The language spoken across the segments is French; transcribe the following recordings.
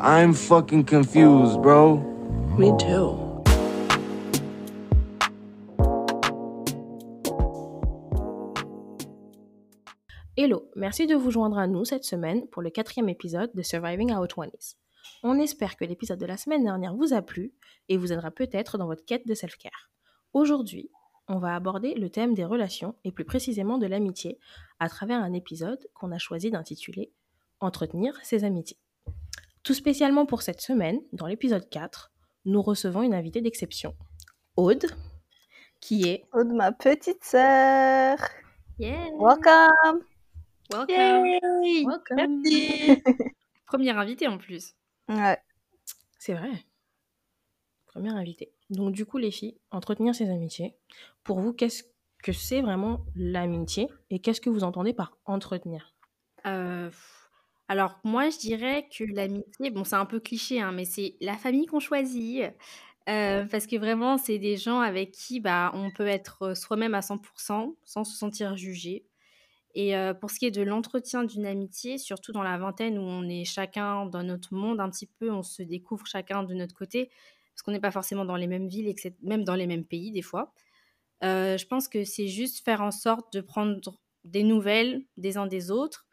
I'm fucking confused, bro. Me too. Hello, merci de vous joindre à nous cette semaine pour le quatrième épisode de Surviving Our 20s. On espère que l'épisode de la semaine dernière vous a plu et vous aidera peut-être dans votre quête de self-care. Aujourd'hui, on va aborder le thème des relations et plus précisément de l'amitié à travers un épisode qu'on a choisi d'intituler Entretenir ses amitiés. Tout spécialement pour cette semaine, dans l'épisode 4, nous recevons une invitée d'exception, Aude, qui est... Aude, ma petite sœur. Yeah. Welcome. Welcome. Yay Welcome. Merci. Première invitée en plus. Ouais. C'est vrai. Première invitée. Donc du coup, les filles, entretenir ses amitiés. Pour vous, qu'est-ce que c'est vraiment l'amitié et qu'est-ce que vous entendez par entretenir? Euh, alors moi, je dirais que l'amitié, bon, c'est un peu cliché, hein, mais c'est la famille qu'on choisit. euh, parce que vraiment, c'est des gens avec qui bah, on peut être soi-même à 100% sans se sentir jugé. Et euh, pour ce qui est de l'entretien d'une amitié, surtout dans la vingtaine où on est chacun dans notre monde un petit peu, on se découvre chacun de notre côté, parce qu'on n'est pas forcément dans les mêmes villes, même dans les mêmes pays des fois. Euh, je pense que c'est juste faire en sorte de prendre des nouvelles des uns des autres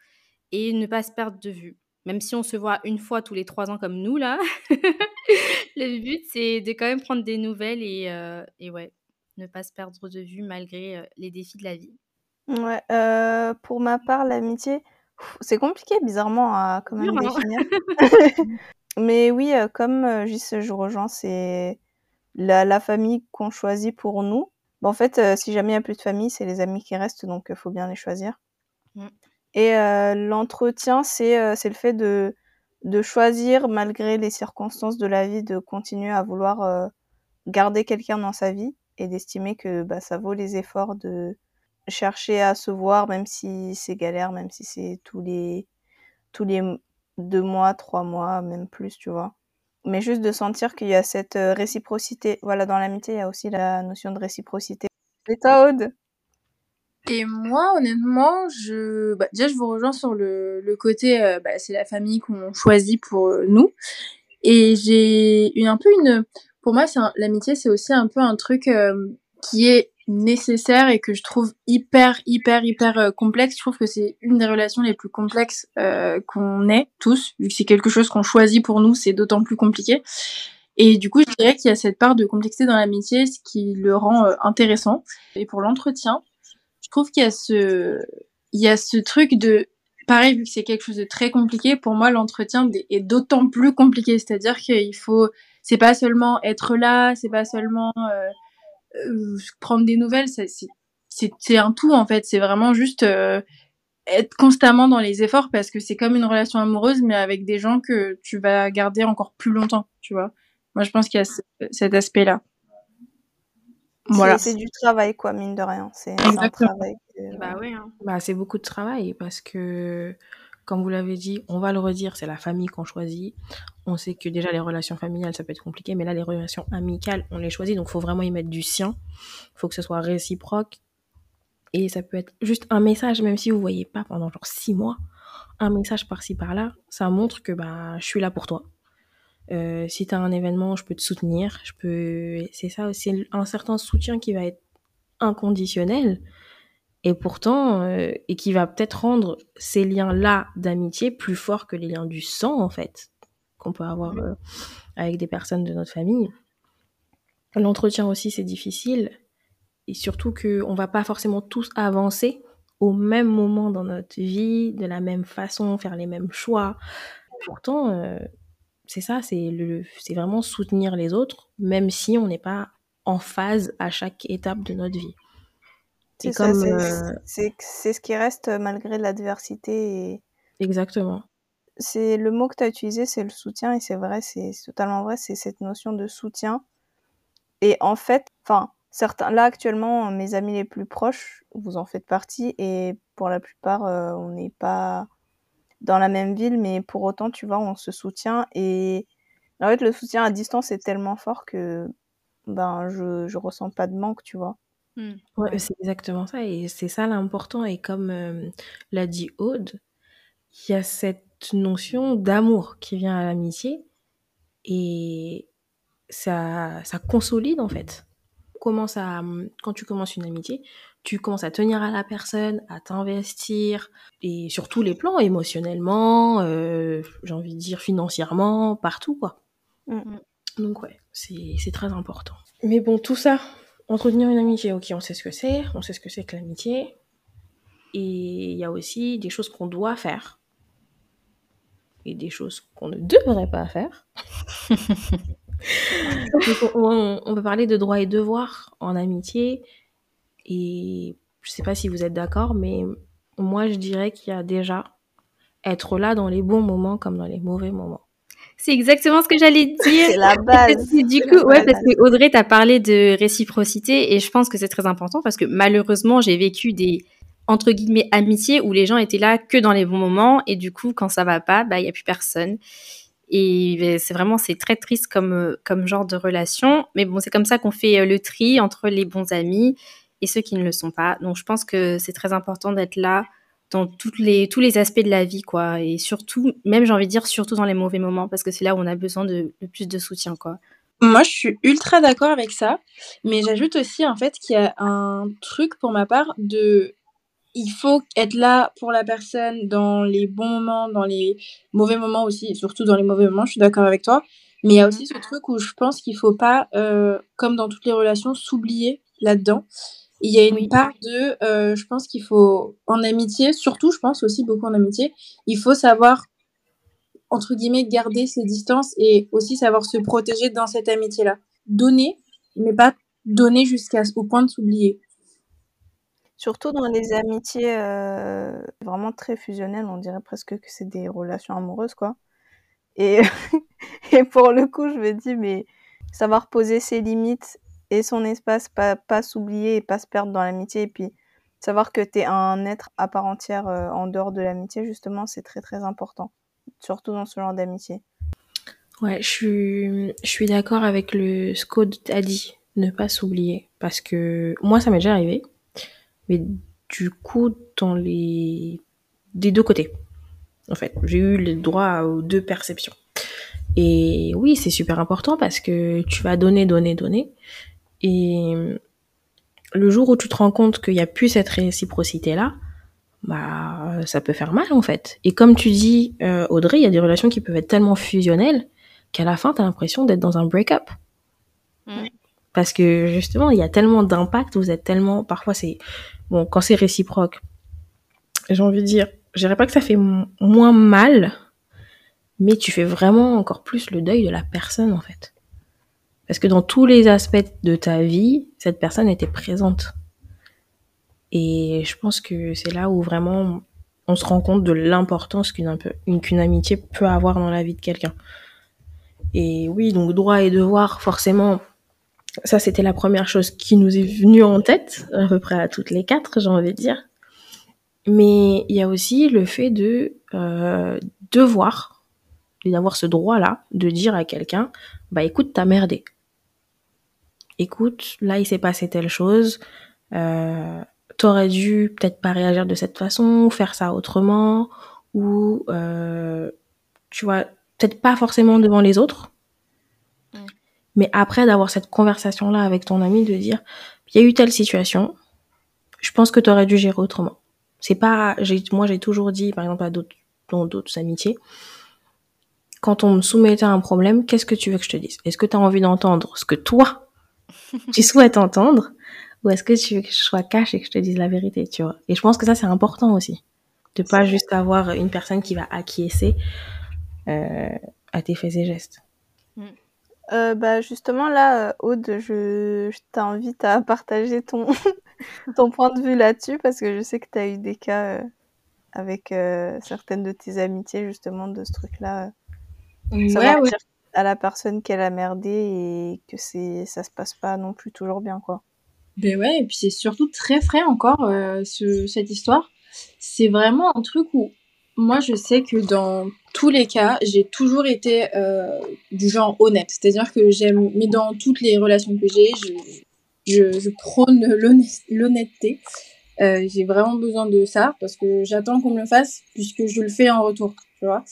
et ne pas se perdre de vue. Même si on se voit une fois tous les trois ans comme nous, là, le but, c'est de quand même prendre des nouvelles et, euh, et ouais, ne pas se perdre de vue malgré euh, les défis de la vie. Ouais. euh, pour ma part, l'amitié, c'est compliqué bizarrement à quand même hein définir. Mais oui, comme Gis, je rejoins, c'est la, la famille qu'on choisit pour nous. Bon, en fait, si jamais il n'y a plus de famille, c'est les amis qui restent, donc il faut bien les choisir. Et euh, l'entretien, c'est euh, c'est le fait de, de choisir, malgré les circonstances de la vie, de continuer à vouloir euh, garder quelqu'un dans sa vie et d'estimer que bah, ça vaut les efforts de chercher à se voir, même si c'est galère, même si c'est tous les, tous les deux mois, trois mois, même plus, tu vois. Mais juste de sentir qu'il y a cette réciprocité. Voilà, dans l'amitié, il y a aussi la notion de réciprocité. Et toi, Aude? Et moi, honnêtement, je, bah, déjà, je vous rejoins sur le, le côté, euh, bah, c'est la famille qu'on choisit pour euh, nous. Et j'ai une, un peu une, pour moi, c'est un- l'amitié, c'est aussi un peu un truc euh, qui est nécessaire et que je trouve hyper, hyper, hyper euh, complexe. Je trouve que c'est une des relations les plus complexes qu'on ait tous, vu que c'est quelque chose qu'on choisit pour nous, c'est d'autant plus compliqué. Et du coup, je dirais qu'il y a cette part de complexité dans l'amitié, ce qui le rend intéressant. Et pour l'entretien, je trouve qu'il y a ce, il y a ce truc de, pareil, vu que c'est quelque chose de très compliqué, pour moi, l'entretien est d'autant plus compliqué. C'est-à-dire qu'il faut, c'est pas seulement être là, c'est pas seulement euh, euh, prendre des nouvelles, c'est, un tout, en fait. C'est vraiment juste euh, être constamment dans les efforts parce que c'est comme une relation amoureuse, mais avec des gens que tu vas garder encore plus longtemps, tu vois. Moi, je pense qu'il y a ce- cet aspect-là. Voilà. C'est du travail, quoi, mine de rien. C'est un travail. que- Bah ouais. hein. bah, C'est beaucoup de travail parce que, comme vous l'avez dit, on va le redire, c'est la famille qu'on choisit. On sait que déjà les relations familiales, ça peut être compliqué, mais là, les relations amicales, on les choisit, donc il faut vraiment y mettre du sien. Il faut que ce soit réciproque. Et ça peut être juste un message, même si vous voyez pas pendant genre six mois, un message par-ci par-là, ça montre que bah, je suis là pour toi. Euh, si tu as un événement, je peux te soutenir. Je peux... C'est ça aussi, un certain soutien qui va être inconditionnel et pourtant, euh, et qui va peut-être rendre ces liens-là d'amitié plus forts que les liens du sang, en fait, qu'on peut avoir euh, avec des personnes de notre famille. L'entretien aussi, c'est difficile. Et surtout qu'on va pas forcément tous avancer au même moment dans notre vie, de la même façon, faire les mêmes choix. Pourtant, euh, c'est ça, c'est le, c'est vraiment soutenir les autres, même si on n'est pas en phase à chaque étape de notre vie. C'est ça, comme, c'est euh, c'est- c'est ce qui reste malgré l'adversité. Et Exactement. c'est le mot que tu as utilisé, c'est le soutien, et c'est vrai, c'est c'est totalement vrai, c'est cette notion de soutien. Et en fait, enfin, certains, là actuellement, mes amis les plus proches, vous en faites partie, et pour la plupart, euh, on n'est pas dans la même ville, mais pour autant, tu vois, on se soutient. Et en fait, le soutien à distance est tellement fort que ben, je, je ressens pas de manque, tu vois. Hmm. Ouais, c'est exactement ça. Et c'est ça l'important. Et comme euh, l'a dit Aude, il y a cette cette notion d'amour qui vient à l'amitié et ça, ça consolide en fait. Commence à, quand tu commences une amitié, tu commences à tenir à la personne, à t'investir, et sur tous les plans, émotionnellement, euh, j'ai envie de dire financièrement, partout quoi. Mm. Donc ouais, c'est très important. Mais bon, tout ça, entretenir une amitié, ok, on sait ce que c'est, on sait ce que c'est que l'amitié, et il y a aussi des choses qu'on doit faire et des choses qu'on ne devrait pas faire. Donc, on, on peut parler de droits et devoirs en amitié. Et je sais pas si vous êtes d'accord, mais moi je dirais qu'il y a déjà être là dans les bons moments comme dans les mauvais moments. C'est exactement ce que j'allais dire. C'est la base. Du coup, ouais, parce que Audrey, t'as parlé de réciprocité et je pense que c'est très important parce que malheureusement, j'ai vécu des entre guillemets amitiés où les gens étaient là que dans les bons moments et du coup, quand ça va pas, bah il y a plus personne. Et ben, c'est vraiment c'est très triste comme euh, comme genre de relation, mais bon, c'est comme ça qu'on fait euh, le tri entre les bons amis et ceux qui ne le sont pas. Donc je pense que c'est très important d'être là dans toutes les tous les aspects de la vie quoi et surtout même j'ai envie de dire surtout dans les mauvais moments parce que c'est là où on a besoin de le plus de soutien quoi. Moi, je suis ultra d'accord avec ça, mais j'ajoute aussi en fait qu'il y a un truc pour ma part de il faut être là pour la personne dans les bons moments, dans les mauvais moments aussi, et surtout dans les mauvais moments, je suis d'accord avec toi. Mais il y a aussi ce truc où je pense qu'il faut pas, euh, comme dans toutes les relations, s'oublier là-dedans. Il y a une Oui. part de, euh, je pense qu'il faut, en amitié, surtout, je pense aussi beaucoup en amitié, il faut savoir, entre guillemets, garder ses distances et aussi savoir se protéger dans cette amitié-là. Donner, mais pas donner jusqu'à au point de s'oublier. Surtout dans les amitiés euh, vraiment très fusionnelles, on dirait presque que c'est des relations amoureuses, quoi. Et, et pour le coup, je me dis, mais savoir poser ses limites et son espace, pas, pas s'oublier et pas se perdre dans l'amitié, et puis savoir que tu es un être à part entière euh, en dehors de l'amitié, justement, c'est très très important. Surtout dans ce genre d'amitié. Ouais, je suis, je suis d'accord avec le, ce qu'Aude a dit, ne pas s'oublier. Parce que moi, ça m'est déjà arrivé. Mais du coup, dans les, des deux côtés. En fait, j'ai eu le droit aux deux perceptions. Et oui, c'est super important parce que tu vas donner, donner, donner. Et le jour où tu te rends compte qu'il n'y a plus cette réciprocité-là, bah, ça peut faire mal en fait. Et comme tu dis, euh, Audrey, il y a des relations qui peuvent être tellement fusionnelles qu'à la fin, tu as l'impression d'être dans un break-up. Parce que justement, il y a tellement d'impact, vous êtes tellement. Parfois, c'est. Bon, quand c'est réciproque, j'ai envie de dire, je dirais pas que ça fait moins mal, mais tu fais vraiment encore plus le deuil de la personne en fait. Parce que dans tous les aspects de ta vie, cette personne était présente. Et je pense que c'est là où vraiment on se rend compte de l'importance qu'une amitié peut avoir dans la vie de quelqu'un. Et oui, donc droit et devoir, forcément, ça c'était la première chose qui nous est venue en tête, à peu près à toutes les quatre, j'ai envie de dire. Mais il y a aussi le fait de euh, devoir, d'avoir ce droit-là, de dire à quelqu'un, bah écoute, t'as merdé. Écoute, là il s'est passé telle chose, euh, t'aurais dû peut-être pas réagir de cette façon, faire ça autrement, ou euh, tu vois, peut-être pas forcément devant les autres, Mm. mais après d'avoir cette conversation-là avec ton ami, de dire, il y a eu telle situation, je pense que t'aurais dû gérer autrement. C'est pas, j'ai, moi j'ai toujours dit, par exemple à d'autres, dans d'autres amitiés, quand on me soumettait à un problème, qu'est-ce que tu veux que je te dise? Est-ce que tu as envie d'entendre ce que toi, tu souhaites entendre ou est-ce que tu veux que je sois cash et que je te dise la vérité, tu vois Et je pense que ça, c'est important aussi. De pas juste avoir une personne qui va acquiescer euh, à tes faits et gestes. Euh, bah justement là, euh, Aude, je, je t'invite à partager ton, ton point de vue là-dessus parce que je sais que tu as eu des cas euh, avec euh, certaines de tes amitiés justement de ce truc-là. savoir ouais. À la personne qu'elle a merdé et que c'est ça se passe pas non plus toujours bien quoi. Ben ouais, et puis c'est surtout très frais encore, euh, ce, cette histoire. C'est vraiment un truc où moi je sais que dans tous les cas, j'ai toujours été euh, du genre honnête. C'est-à-dire que j'aime, mais dans toutes les relations que j'ai, je, je, prône l'honnêt- l'honnêteté. Euh, j'ai vraiment besoin de ça parce que j'attends qu'on me le fasse puisque je le fais en retour, tu vois.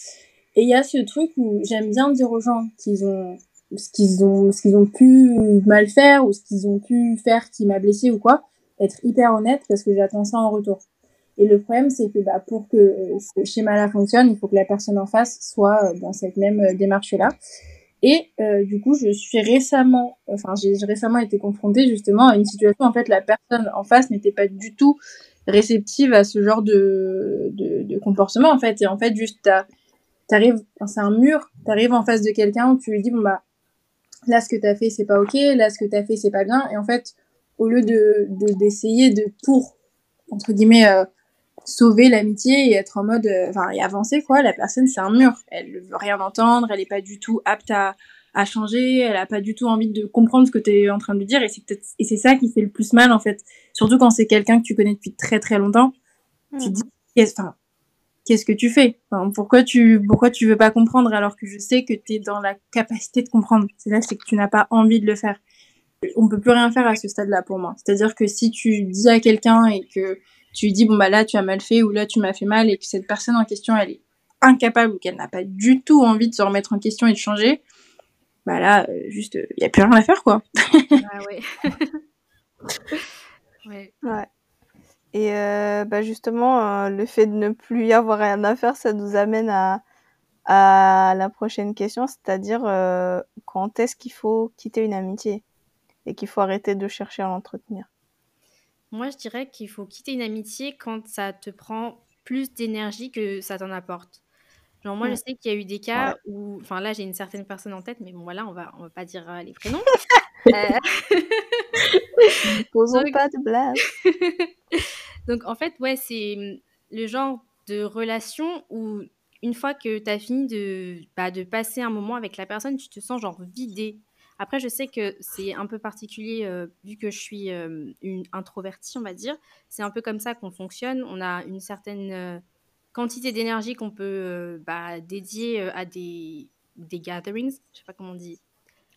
Et il y a ce truc où j'aime bien dire aux gens qu'ils ont ce qu'ils ont ce qu'ils ont pu mal faire ou ce qu'ils ont pu faire qui m'a blessé ou quoi, être hyper honnête parce que j'attends ça en retour. Et le problème c'est que bah pour que ce schéma-là fonctionne, il faut que la personne en face soit dans cette même démarche-là. Et euh, du coup, je suis récemment, enfin, j'ai récemment été confrontée justement à une situation. En fait, la personne en face n'était pas du tout réceptive à ce genre de, de, de comportement. En fait, et en fait, juste, t'arrives, c'est un mur. T'arrives en face de quelqu'un où tu lui dis bon bah, là, ce que t'as fait, c'est pas ok. Là, ce que t'as fait, c'est pas bien. Et en fait, au lieu de d'essayer de, pour entre guillemets euh, sauver l'amitié et être en mode euh, enfin et avancer quoi la personne c'est un mur elle veut rien entendre elle est pas du tout apte à, à changer elle a pas du tout envie de comprendre ce que tu es en train de lui dire et c'est peut-être et c'est ça qui fait le plus mal en fait surtout quand c'est quelqu'un que tu connais depuis très très longtemps tu te dis qu'est-ce enfin qu'est-ce que tu fais? Enfin, pourquoi tu pourquoi tu veux pas comprendre alors que je sais que tu es dans la capacité de comprendre? C'est là c'est que tu n'as pas envie de le faire on peut plus rien faire à ce stade-là pour moi c'est-à-dire que si tu dis à quelqu'un et que tu lui dis bon bah là tu as mal fait ou là tu m'as fait mal et que cette personne en question elle est incapable ou qu'elle n'a pas du tout envie de se remettre en question et de changer, bah là euh, juste il y a plus rien à faire quoi. ah ouais. ouais. ouais. Et euh, bah justement euh, le fait de ne plus y avoir rien à faire, ça nous amène à à la prochaine question, c'est-à-dire quand est-ce qu'il faut quitter une amitié et qu'il faut arrêter de chercher à l'entretenir? Moi, je dirais qu'il faut quitter une amitié quand ça te prend plus d'énergie que ça t'en apporte. Genre, moi, je sais qu'il y a eu des cas où. Enfin, là, j'ai une certaine personne en tête, mais bon, voilà, on va, on va pas dire euh, les prénoms. euh... Posons pas de blague. Donc, en fait, ouais, c'est hum, le genre de relation où, une fois que tu as fini de, bah, de passer un moment avec la personne, tu te sens genre vidé. Après, je sais que c'est un peu particulier euh, vu que je suis euh, une introvertie, on va dire. C'est un peu comme ça qu'on fonctionne. On a une certaine euh, quantité d'énergie qu'on peut bah, dédier à des, des gatherings. Je sais pas comment on dit.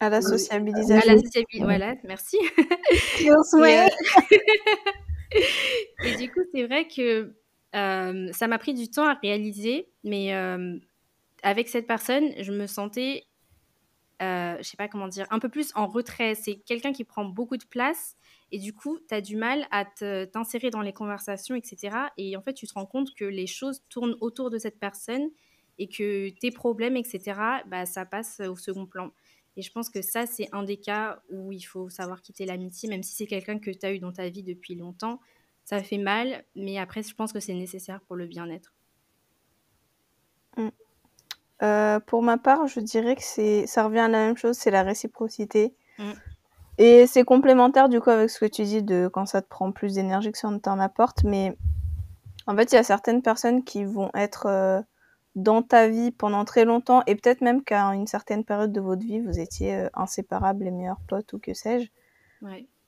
À la sociabilisation. À la sociabilisation. Voilà, merci. et, du coup, c'est vrai que ça m'a pris du temps à réaliser, mais avec cette personne, je me sentais euh, je sais pas comment dire, un peu plus en retrait. C'est quelqu'un qui prend beaucoup de place et du coup, tu as du mal à t'insérer dans les conversations, etc. Et en fait, tu te rends compte que les choses tournent autour de cette personne et que tes problèmes, etc., bah, ça passe au second plan. Et je pense que ça, c'est un des cas où il faut savoir quitter l'amitié, même si c'est quelqu'un que tu as eu dans ta vie depuis longtemps. Ça fait mal, mais après, je pense que c'est nécessaire pour le bien-être. Mmh. Euh, pour ma part, je dirais que c'est ça revient à la même chose, c'est la réciprocité. Mm. Et c'est complémentaire du coup avec ce que tu dis de quand ça te prend plus d'énergie que ça ne t'en apporte. Mais en fait, il y a certaines personnes qui vont être euh, dans ta vie pendant très longtemps et peut-être même qu'à une certaine période de votre vie, vous étiez euh, inséparables, les meilleurs potes ou que sais-je.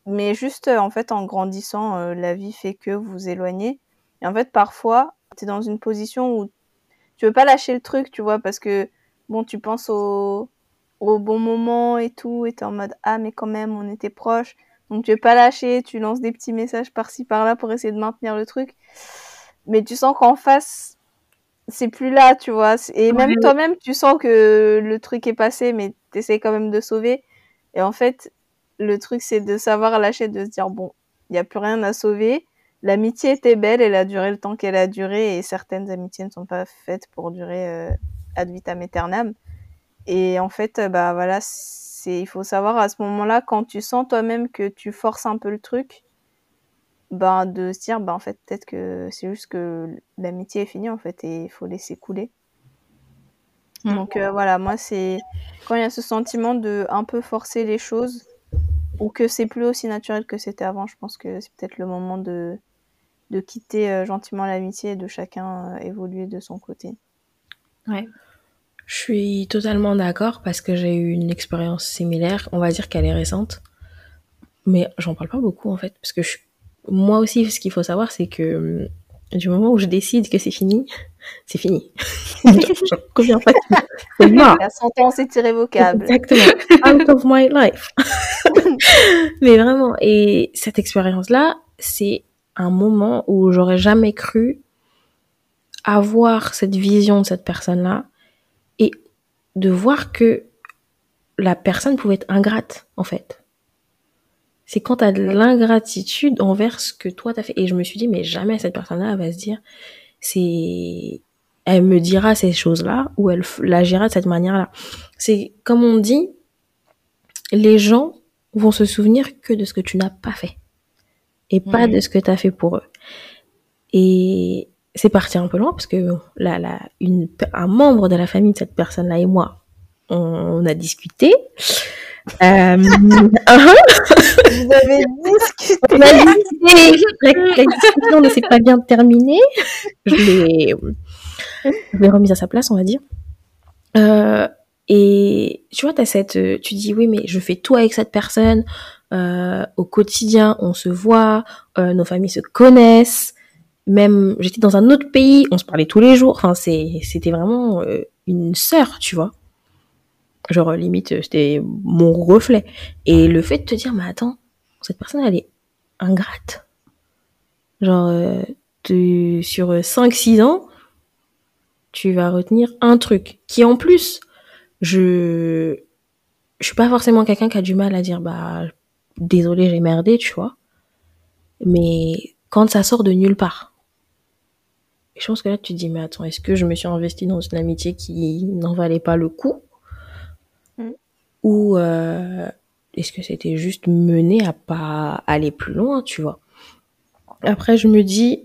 Mais juste en fait, en grandissant, la vie fait que vous vous éloignez. Et en fait, parfois, tu es dans une position où tu veux pas lâcher le truc, tu vois, parce que bon, tu penses au, au bon moment et tout, et t'es en mode ah mais quand même on était proches, donc tu veux pas lâcher, tu lances des petits messages par-ci par-là pour essayer de maintenir le truc, mais tu sens qu'en face c'est plus là, tu vois, et même toi-même tu sens que le truc est passé, mais t'essayes quand même de sauver, et en fait le truc c'est de savoir lâcher, de se dire bon, il y a plus rien à sauver, l'amitié était belle, elle a duré le temps qu'elle a duré et certaines amitiés ne sont pas faites pour durer euh, ad vitam aeternam. Et en fait, euh, bah voilà, c'est il faut savoir à ce moment-là quand tu sens toi-même que tu forces un peu le truc, ben de se dire bah en fait peut-être que c'est juste que l'amitié est finie en fait et il faut laisser couler. Mmh. Donc euh, voilà, moi c'est quand il y a ce sentiment de un peu forcer les choses ou que c'est plus aussi naturel que c'était avant, je pense que c'est peut-être le moment de de quitter euh, gentiment l'amitié et de chacun euh, évoluer de son côté. Ouais. Je suis totalement d'accord parce que j'ai eu une expérience similaire. On va dire qu'elle est récente. Mais j'en parle pas beaucoup en fait. Parce que je... moi aussi, ce qu'il faut savoir, c'est que hum, du moment où je décide que c'est fini, c'est fini. je conviens pas c'est mort. La sentence est irrévocable. Exactement. Out of my life. Mais vraiment. Et cette expérience-là, c'est un moment où j'aurais jamais cru avoir cette vision de cette personne-là et de voir que la personne pouvait être ingrate, en fait. C'est quand t'as de l'ingratitude envers ce que toi t'as fait. Et je me suis dit, mais jamais cette personne-là va se dire, c'est, elle me dira ces choses-là ou elle l'agira de cette manière-là. C'est, comme on dit, les gens vont se souvenir que de ce que tu n'as pas fait et pas Mhm. de ce que tu as fait pour eux. Et c'est parti un peu loin parce que là, là, une, un membre de la famille de cette personne-là et moi, on, on a discuté. Euh, Vous avez discuté. on a discuté. La, la discussion ne s'est pas bien terminée. Je l'ai, remise à sa place, on va dire. Euh, et tu vois, t'as cette, tu dis oui, mais je fais tout avec cette personne. Euh, au quotidien, on se voit, euh, nos familles se connaissent. Même, j'étais dans un autre pays, on se parlait tous les jours. Enfin, c'était vraiment euh, une sœur, tu vois. Genre limite, c'était mon reflet. Et le fait de te dire, mais attends, cette personne, elle est ingrate. Genre, euh, tu- sur 5-6 ans, tu vas retenir un truc qui en plus, je je suis pas forcément quelqu'un qui a du mal à dire bah désolé j'ai merdé tu vois mais quand ça sort de nulle part je pense que là tu te dis mais attends est-ce que je me suis investi dans une amitié qui n'en valait pas le coup? Ou euh, est-ce que c'était juste mené à pas aller plus loin tu vois? Après je me dis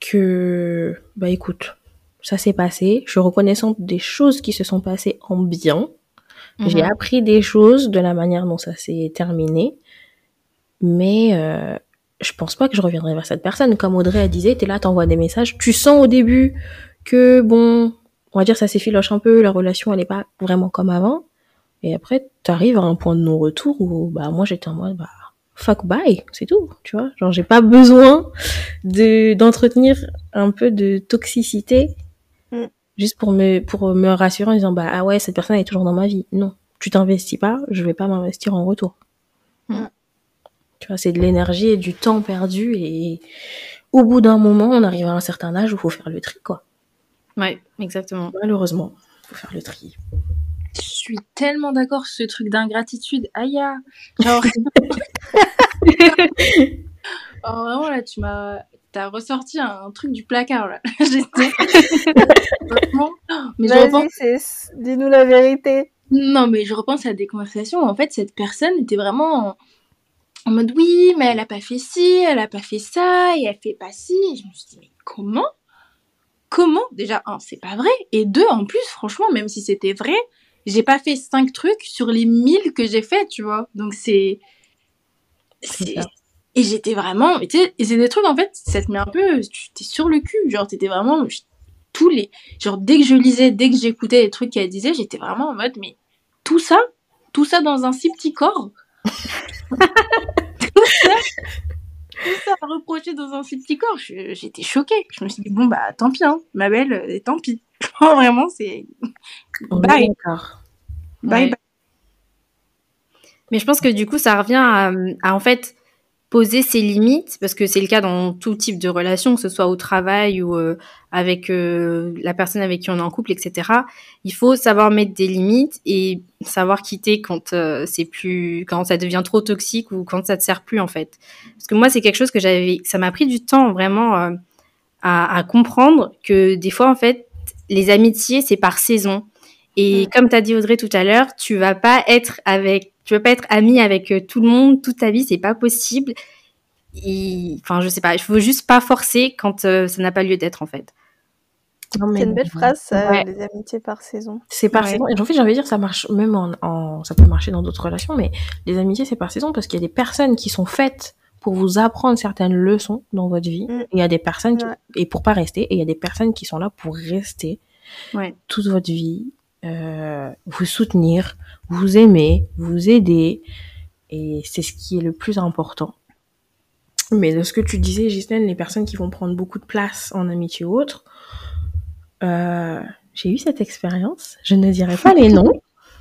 que bah écoute ça s'est passé. Je suis reconnaissante des choses qui se sont passées en bien. J'ai Mhm. appris des choses de la manière dont ça s'est terminé, mais euh, je pense pas que je reviendrai vers cette personne. Comme Audrey elle disait, t'es là, t'envoies des messages, tu sens au début que bon, on va dire ça s'effiloche un peu, la relation elle est pas vraiment comme avant, et après t'arrives à un point de non-retour où bah moi j'étais en mode bah fuck bye, c'est tout, tu vois. Genre j'ai pas besoin de d'entretenir un peu de toxicité Mm. juste pour me pour me rassurer en disant bah ah ouais cette personne est toujours dans ma vie. Non, tu t'investis pas, je vais pas m'investir en retour. Mm. Tu vois, c'est de l'énergie et du temps perdu et au bout d'un moment, on arrive à un certain âge où faut faire le tri quoi. Ouais, exactement. Malheureusement, faut faire le tri. Je suis tellement d'accord sur ce truc d'ingratitude. Aïe, genre. oh, vraiment, là, tu m'as. T'as ressorti un truc du placard, là. J'étais. Vraiment. Mais je repense. Dis-nous la vérité. Non, mais je repense à des conversations où, en fait, cette personne était vraiment en, en mode oui, mais elle a pas fait ci, elle a pas fait ça, et elle fait pas ci. Et je me suis dit, mais comment? Comment? Déjà, un, c'est pas vrai. Et deux, en plus, franchement, même si c'était vrai, j'ai pas fait cinq trucs sur les mille que j'ai fait, tu vois. Donc c'est. Et j'étais vraiment. Et c'est des trucs, en fait, ça te met un peu. Tu t'es sur le cul. Genre, t'étais vraiment. Tous les. Genre, dès que je lisais, dès que j'écoutais les trucs qu'elle disait, j'étais vraiment en mode, mais tout ça, tout ça dans un si petit corps. tout ça, tout ça à reprocher dans un si petit corps. J'étais choquée. Je me suis dit, bon, bah, tant pis, hein, ma belle, euh, tant pis. Vraiment, c'est. Bye. d'accord. Bye Ouais. bye. Mais je pense que du coup, ça revient à, à, en fait poser ses limites, parce que c'est le cas dans tout type de relation, que ce soit au travail ou euh, avec euh, la personne avec qui on est en couple, etc. Il faut savoir mettre des limites et savoir quitter quand euh, c'est plus, quand ça devient trop toxique ou quand ça te sert plus en fait. Parce que moi, c'est quelque chose que j'avais, ça m'a pris du temps vraiment euh, à, à comprendre que des fois en fait, les amitiés c'est par saison. Et comme tu as dit Audrey tout à l'heure, tu vas pas être avec, tu vas pas être ami avec euh, tout le monde toute ta vie, c'est pas possible. Et, enfin, je sais pas, il faut juste pas forcer quand euh, ça n'a pas lieu d'être en fait. C'est une belle phrase, ça, Ouais. les amitiés par saison. C'est par Ouais. saison. Et en fait, j'ai envie de dire, ça marche même en, en- ça peut marcher dans d'autres relations, mais les amitiés, c'est par saison parce qu'il y a des personnes qui sont faites pour vous apprendre certaines leçons dans votre vie. Mm. Et il y a des personnes qui, Ouais. et pour pas rester, et il y a des personnes qui sont là pour rester Ouais. toute votre vie, euh, vous soutenir, vous aimer, vous aider. Et c'est ce qui est le plus important. Mais de ce que tu disais, Gislaine, les personnes qui vont prendre beaucoup de place en amitié ou autre, euh, j'ai eu cette expérience. Je ne dirai pas les noms.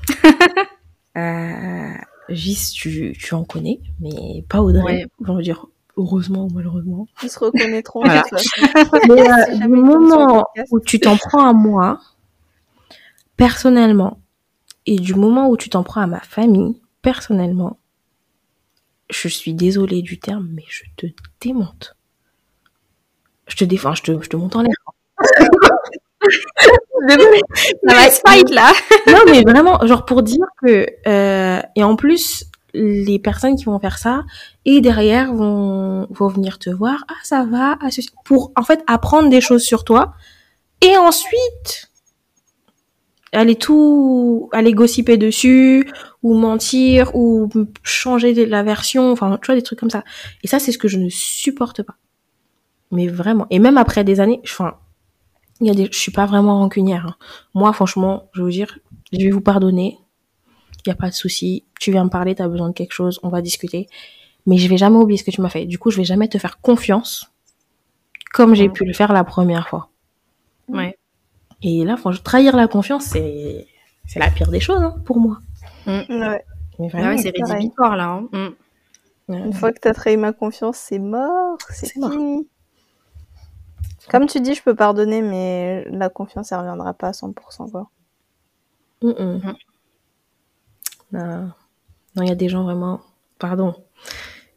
euh, Gis, tu, tu en connais, mais pas Audrey. Ouais. On va dire heureusement ou malheureusement. Ils se reconnaîtront. Voilà. Mais euh, du moment où tu t'en prends à moi, personnellement, et du moment où tu t'en prends à ma famille, personnellement, je suis désolée du terme, mais je te démonte. Je te défends, je te, je te monte en l'air. Désolée. Ça va se fight là. non, mais vraiment, genre pour dire que euh, et en plus les personnes qui vont faire ça et derrière vont vont venir te voir, ah ça va, ah, ceci- pour en fait apprendre des choses sur toi et ensuite aller tout aller gossiper dessus ou mentir ou changer la version, enfin tu vois des trucs comme ça. Et ça c'est ce que je ne supporte pas. Mais vraiment et même après des années, enfin il y a des je suis pas vraiment rancunière. hein. Moi, franchement, je vais vous dire, je vais vous pardonner. Il n'y a pas de souci. Tu viens me parler, tu as besoin de quelque chose, on va discuter. Mais je vais jamais oublier ce que tu m'as fait. Du coup, je vais jamais te faire confiance comme j'ai pu le faire la première fois. Ouais. Et là, franchement, trahir la confiance, c'est c'est la pire des choses hein, pour moi. Ouais. Mais Ah vraiment, ouais, c'est rédhibitoire là. hein. Mm. ouais. Une fois que t'as trahi ma confiance, c'est mort, c'est fini. Comme tu dis, je peux pardonner, mais la confiance, elle reviendra pas à 100%, quoi. Mm, mm. Mhm. Non, Non, il y a des gens vraiment. Pardon.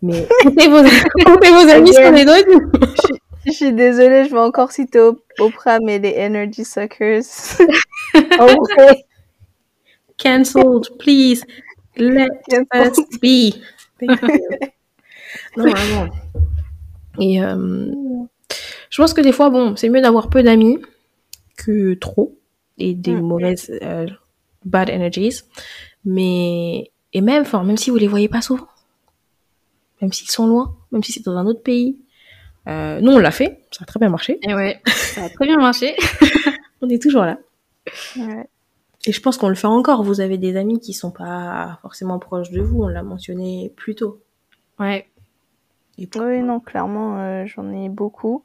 Mais comptez vos, comptez vos amis sur les doigts. Je suis désolée, je vais encore citer Op- Oprah, mais les Energy Suckers. Oh, Cancelled, please. Let us be. Thank you. non, vraiment. Et euh, je pense que des fois, bon, c'est mieux d'avoir peu d'amis que trop et des Mm. mauvaises euh, bad energies. Mais et même, enfin, même si vous les voyez pas souvent, même s'ils sont loin, même si c'est dans un autre pays. Euh, nous, on l'a fait, ça a très bien marché. Et ouais, ça a très bien marché. On est toujours là. Ouais. Et je pense qu'on le fait encore. Vous avez des amis qui sont pas forcément proches de vous. On l'a mentionné plus tôt. Ouais. Et Oui, non, clairement, euh, j'en ai beaucoup.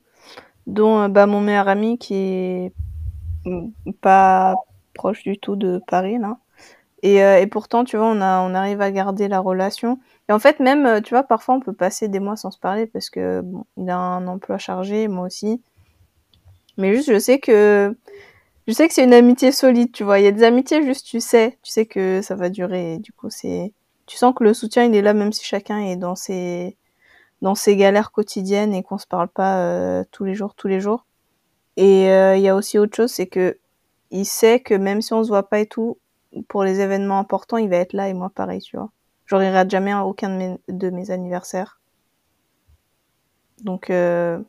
Dont euh, bah, mon meilleur ami qui est mm, pas proche du tout de Paris, là. Et, euh, et pourtant, tu vois, on, a, on arrive à garder la relation. Et en fait, même, euh, tu vois, parfois, on peut passer des mois sans se parler parce que bon, a un emploi chargé, moi aussi. Mais juste, je sais que je sais que c'est une amitié solide, tu vois. Il y a des amitiés, juste, tu sais, tu sais que ça va durer. Du coup, c'est, tu sens que le soutien, il est là, même si chacun est dans ses, dans ses galères quotidiennes et qu'on se parle pas euh, tous les jours, tous les jours. Et euh, il y a aussi autre chose, c'est que il sait que même si on se voit pas et tout, pour les événements importants, il va être là et moi pareil, tu vois. Il rate jamais aucun de mes, de mes anniversaires. Donc, euh,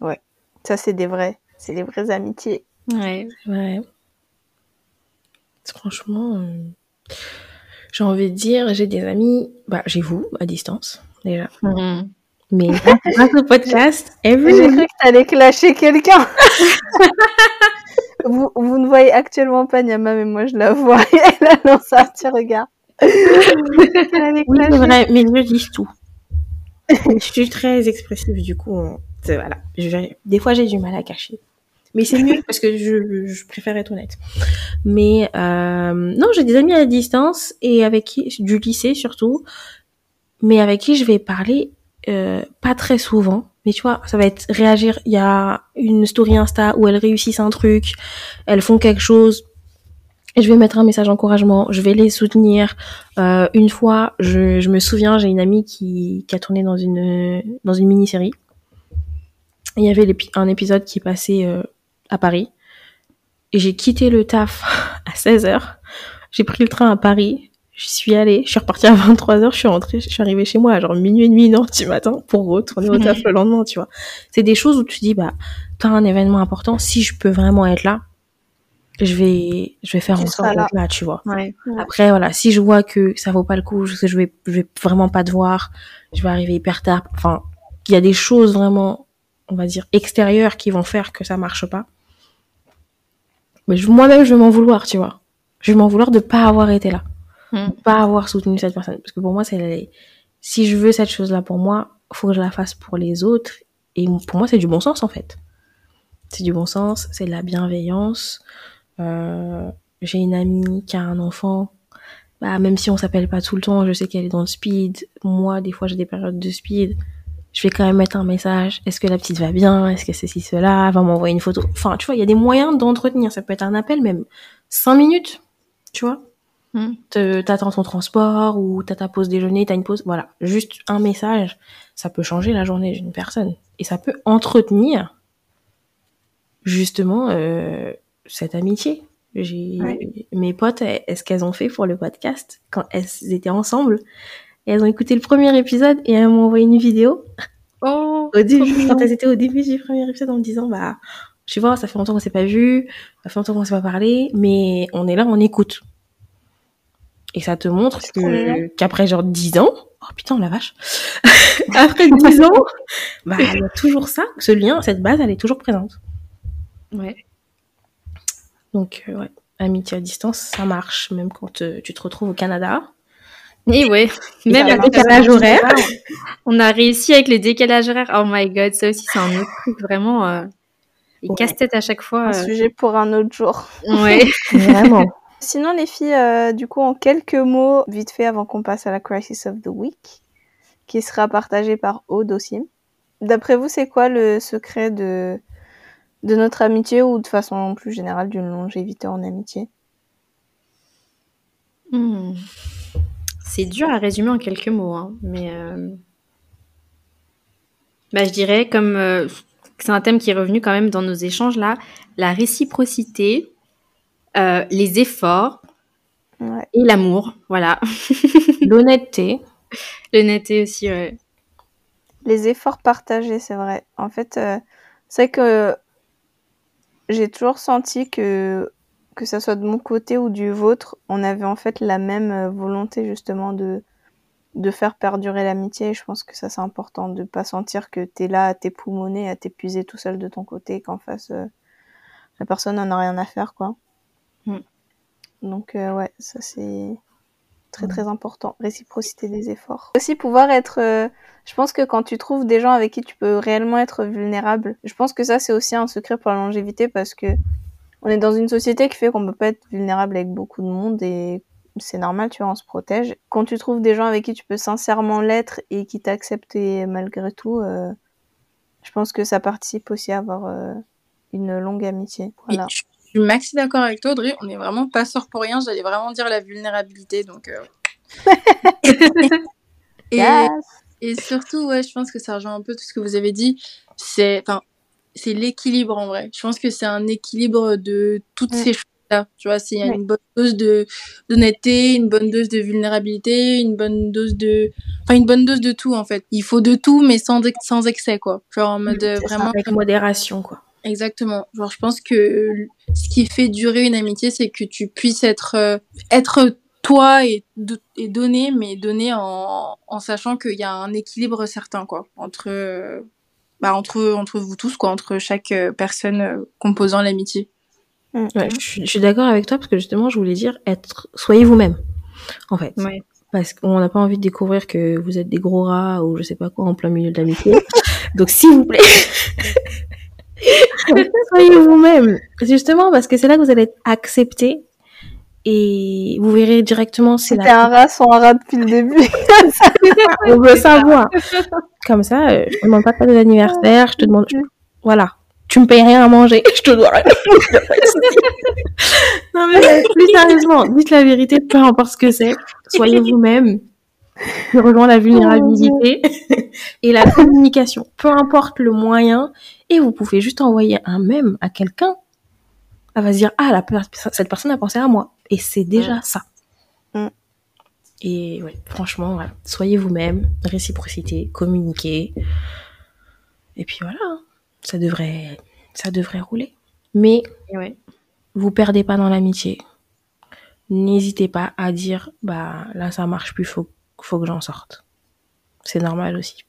ouais. Ça, c'est des vrais, c'est des vraies amitiés. Ouais. Ouais. Franchement, euh, j'ai envie de dire, j'ai des amis, bah, j'ai vous, à distance, déjà. Mhm. Mais grâce au podcast, J'ai every cru que t'allais clasher quelqu'un. vous, vous ne voyez actuellement pas Nyama, mais moi je la vois. Elle a lancé un petit regard. Oui, c'est vrai, mes yeux disent tout. je suis très expressive, du coup, on- voilà. Je- des fois, j'ai du mal à cacher. Mais c'est mieux parce que je, je préfère être honnête. Mais euh, non, j'ai des amis à distance et avec qui, du lycée surtout, mais avec qui je vais parler euh, pas très souvent. Mais tu vois, ça va être réagir. Il y a une story Insta où elles réussissent un truc, elles font quelque chose. Et je vais mettre un message d'encouragement, je vais les soutenir. Euh, une fois, je, je me souviens, j'ai une amie qui, qui a tourné dans une dans une mini-série. Il y avait un épisode qui passait euh, à Paris. Et j'ai quitté le taf à 16h. J'ai pris le train à Paris. Je suis allée, je suis repartie à 23h, je suis rentrée, je suis arrivée chez moi à genre minuit et demi, une heure du matin pour retourner au taf le lendemain, tu vois. C'est des choses où tu dis, bah, t'as un événement important, si je peux vraiment être là, je vais, je vais faire Tu en sorte là. là, tu vois. Ouais. Après, voilà, si je vois que ça vaut pas le coup, que je vais, je vais vraiment pas te voir, je vais arriver hyper tard, enfin, qu'il y a des choses vraiment, on va dire, extérieures qui vont faire que ça marche pas. Mais je- moi-même, je vais m'en vouloir, tu vois. Je vais m'en vouloir de pas avoir été là. Mm. De pas avoir soutenu cette personne. Parce que pour moi, c'est, les- si je veux cette chose-là pour moi, faut que je la fasse pour les autres. Et pour moi, c'est du bon sens, en fait. C'est du bon sens, c'est de la bienveillance. Euh, j'ai une amie qui a un enfant. Bah, même si on s'appelle pas tout le temps, je sais qu'elle est dans le speed. Moi, des fois, j'ai des périodes de speed. je vais quand même mettre un message. Est-ce que la petite va bien? Est-ce que ceci, cela? Va m'envoyer une photo. Enfin, tu vois, il y a des moyens d'entretenir. Ça peut être un appel, même cinq minutes, tu vois. Mm. Te- T'attends ton transport ou t'as ta pause déjeuner, t'as une pause. Voilà, juste un message, ça peut changer la journée d'une personne. Et ça peut entretenir, justement, euh, cette amitié. J'ai Ouais. Mes potes, est-ce qu'elles ont fait pour le podcast? Quand elles étaient ensemble et elles ont écouté le premier épisode et elles m'ont envoyé une vidéo Oh, au début, quand elles étaient au début du premier épisode en me disant, bah, tu vois, ça fait longtemps qu'on s'est pas vu, ça fait longtemps qu'on s'est pas parlé, mais on est là, on écoute. Et ça te montre qu'après genre 10 ans, oh putain, la vache, après 10 ans, bah, il y a toujours ça, ce lien, cette base, elle est toujours présente. ouais. Donc, euh, ouais, amitié à distance, ça marche, même quand euh, tu te retrouves au Canada. Et ouais, même un décalage la- horaire. On a réussi avec les décalages horaires. Oh my god, ça aussi c'est un autre truc vraiment. Euh, et Ouais. casse-tête à chaque fois. Un euh, sujet pour un autre jour. Ouais. Vraiment. Sinon, les filles, euh, du coup, en quelques mots, vite fait, avant qu'on passe à la Crisis of the Week, qui sera partagée par Aude aussi. D'après vous, c'est quoi le secret de, de notre amitié ou de façon plus générale d'une longévité en amitié? Hmm. C'est dur à résumer en quelques mots, hein, mais euh, bah, je dirais comme euh, c'est un thème qui est revenu quand même dans nos échanges là, la réciprocité, euh, les efforts Ouais. et l'amour, voilà. L'honnêteté. L'honnêteté aussi, ouais. Les efforts partagés, c'est vrai. En fait, euh, c'est que j'ai toujours senti que que ça soit de mon côté ou du vôtre, on avait en fait la même euh, volonté justement de de faire perdurer l'amitié. Et je pense que ça c'est important de pas sentir que t'es là à t'époumoner, à t'épuiser tout seul de ton côté, qu'en face euh, la personne n'en a rien à faire, quoi. Mm. Donc euh, ouais, ça c'est très très important. Réciprocité des efforts. Aussi pouvoir être euh, je pense que quand tu trouves des gens avec qui tu peux réellement être vulnérable, je pense que ça c'est aussi un secret pour la longévité parce que on est dans une société qui fait qu'on peut pas être vulnérable avec beaucoup de monde et c'est normal, tu vois, on se protège. Quand tu trouves des gens avec qui tu peux sincèrement l'être et qui t'acceptent malgré tout, euh, je pense que ça participe aussi à avoir euh, une longue amitié. Voilà. Je suis maxi d'accord avec toi, Audrey. On est vraiment pas sort pour rien. J'allais vraiment dire la vulnérabilité. Donc, euh. et, Yes. et surtout, ouais, je pense que ça rejoint un peu tout ce que vous avez dit. C'est, enfin, c'est l'équilibre en vrai. Je pense que c'est un équilibre de toutes Mm. ces choses-là. Tu vois, s'il y a Ouais. une bonne dose de d'honnêteté, une bonne dose de vulnérabilité, une bonne dose de, enfin, une bonne dose de tout en fait. Il faut de tout, mais sans sans excès quoi. Genre en mode euh, c'est ça, vraiment. Avec modération, quoi. Exactement. Genre, je pense que ce qui fait durer une amitié, c'est que tu puisses être, euh, être toi et, do- et donner, mais donner en, en sachant qu'il y a un équilibre certain, quoi, entre, euh, bah, entre, entre vous tous, quoi, entre chaque euh, personne composant l'amitié. Mm. Ouais, je, suis- je suis d'accord avec toi parce que justement, je voulais dire être, soyez vous-même, en fait. Ouais. Parce qu'on n'a pas envie de découvrir que vous êtes des gros rats ou je sais pas quoi en plein milieu de l'amitié. Donc, s'il vous plaît, soyez vous-même. Justement, parce que c'est là que vous allez être accepté et vous verrez directement si la un rat, un rat depuis le début. on veut savoir. Comme ça, euh, je te demande pas de cadeau d'anniversaire, je te demande, je- voilà. Tu me payes rien à manger, je te dois rien. non mais plus sérieusement, dites la vérité, peu importe ce que c'est. Soyez vous-même. Je rejoins la vulnérabilité et la communication. Peu importe le moyen. Et vous pouvez juste envoyer un mème à quelqu'un. Elle va se dire, ah, la per- cette personne a pensé à moi. Et c'est déjà ça. Mm. Et ouais, franchement, voilà. soyez vous-même, réciprocité, communiquez. Et puis voilà, hein. ça devrait, ça devrait rouler. Mais Et ouais. vous perdez pas dans l'amitié. N'hésitez pas à dire, bah là ça marche plus, faut, faut que j'en sorte. C'est normal aussi.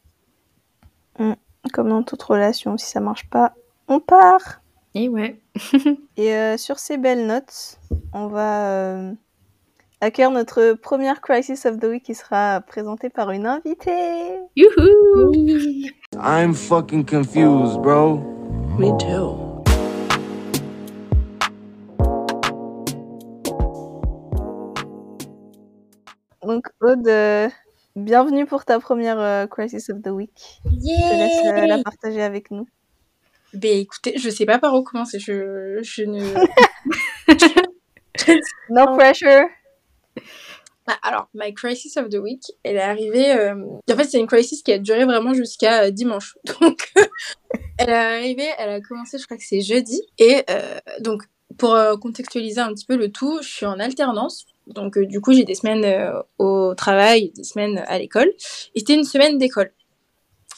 Comme dans toute relation, si ça marche pas, on part. Et ouais. Et euh, sur ces belles notes, on va euh, accueillir notre première Crisis of the Week qui sera présentée par une invitée. Youhou! I'm fucking confused, bro. Me too. Donc Aude, euh, bienvenue pour ta première euh, Crisis of the Week. Je te laisse euh, la partager avec nous. Ben écoutez, je sais pas par où commencer. Je, je ne. No pressure. Ah, alors, my crisis of the week, elle est arrivée. euh, En fait, c'est une crisis qui a duré vraiment jusqu'à euh, dimanche. Donc, elle est arrivée, elle a commencé, je crois que c'est jeudi. Et euh, donc, pour contextualiser un petit peu le tout, je suis en alternance. Donc, euh, du coup, j'ai des semaines euh, au travail, des semaines à l'école. Et c'était une semaine d'école.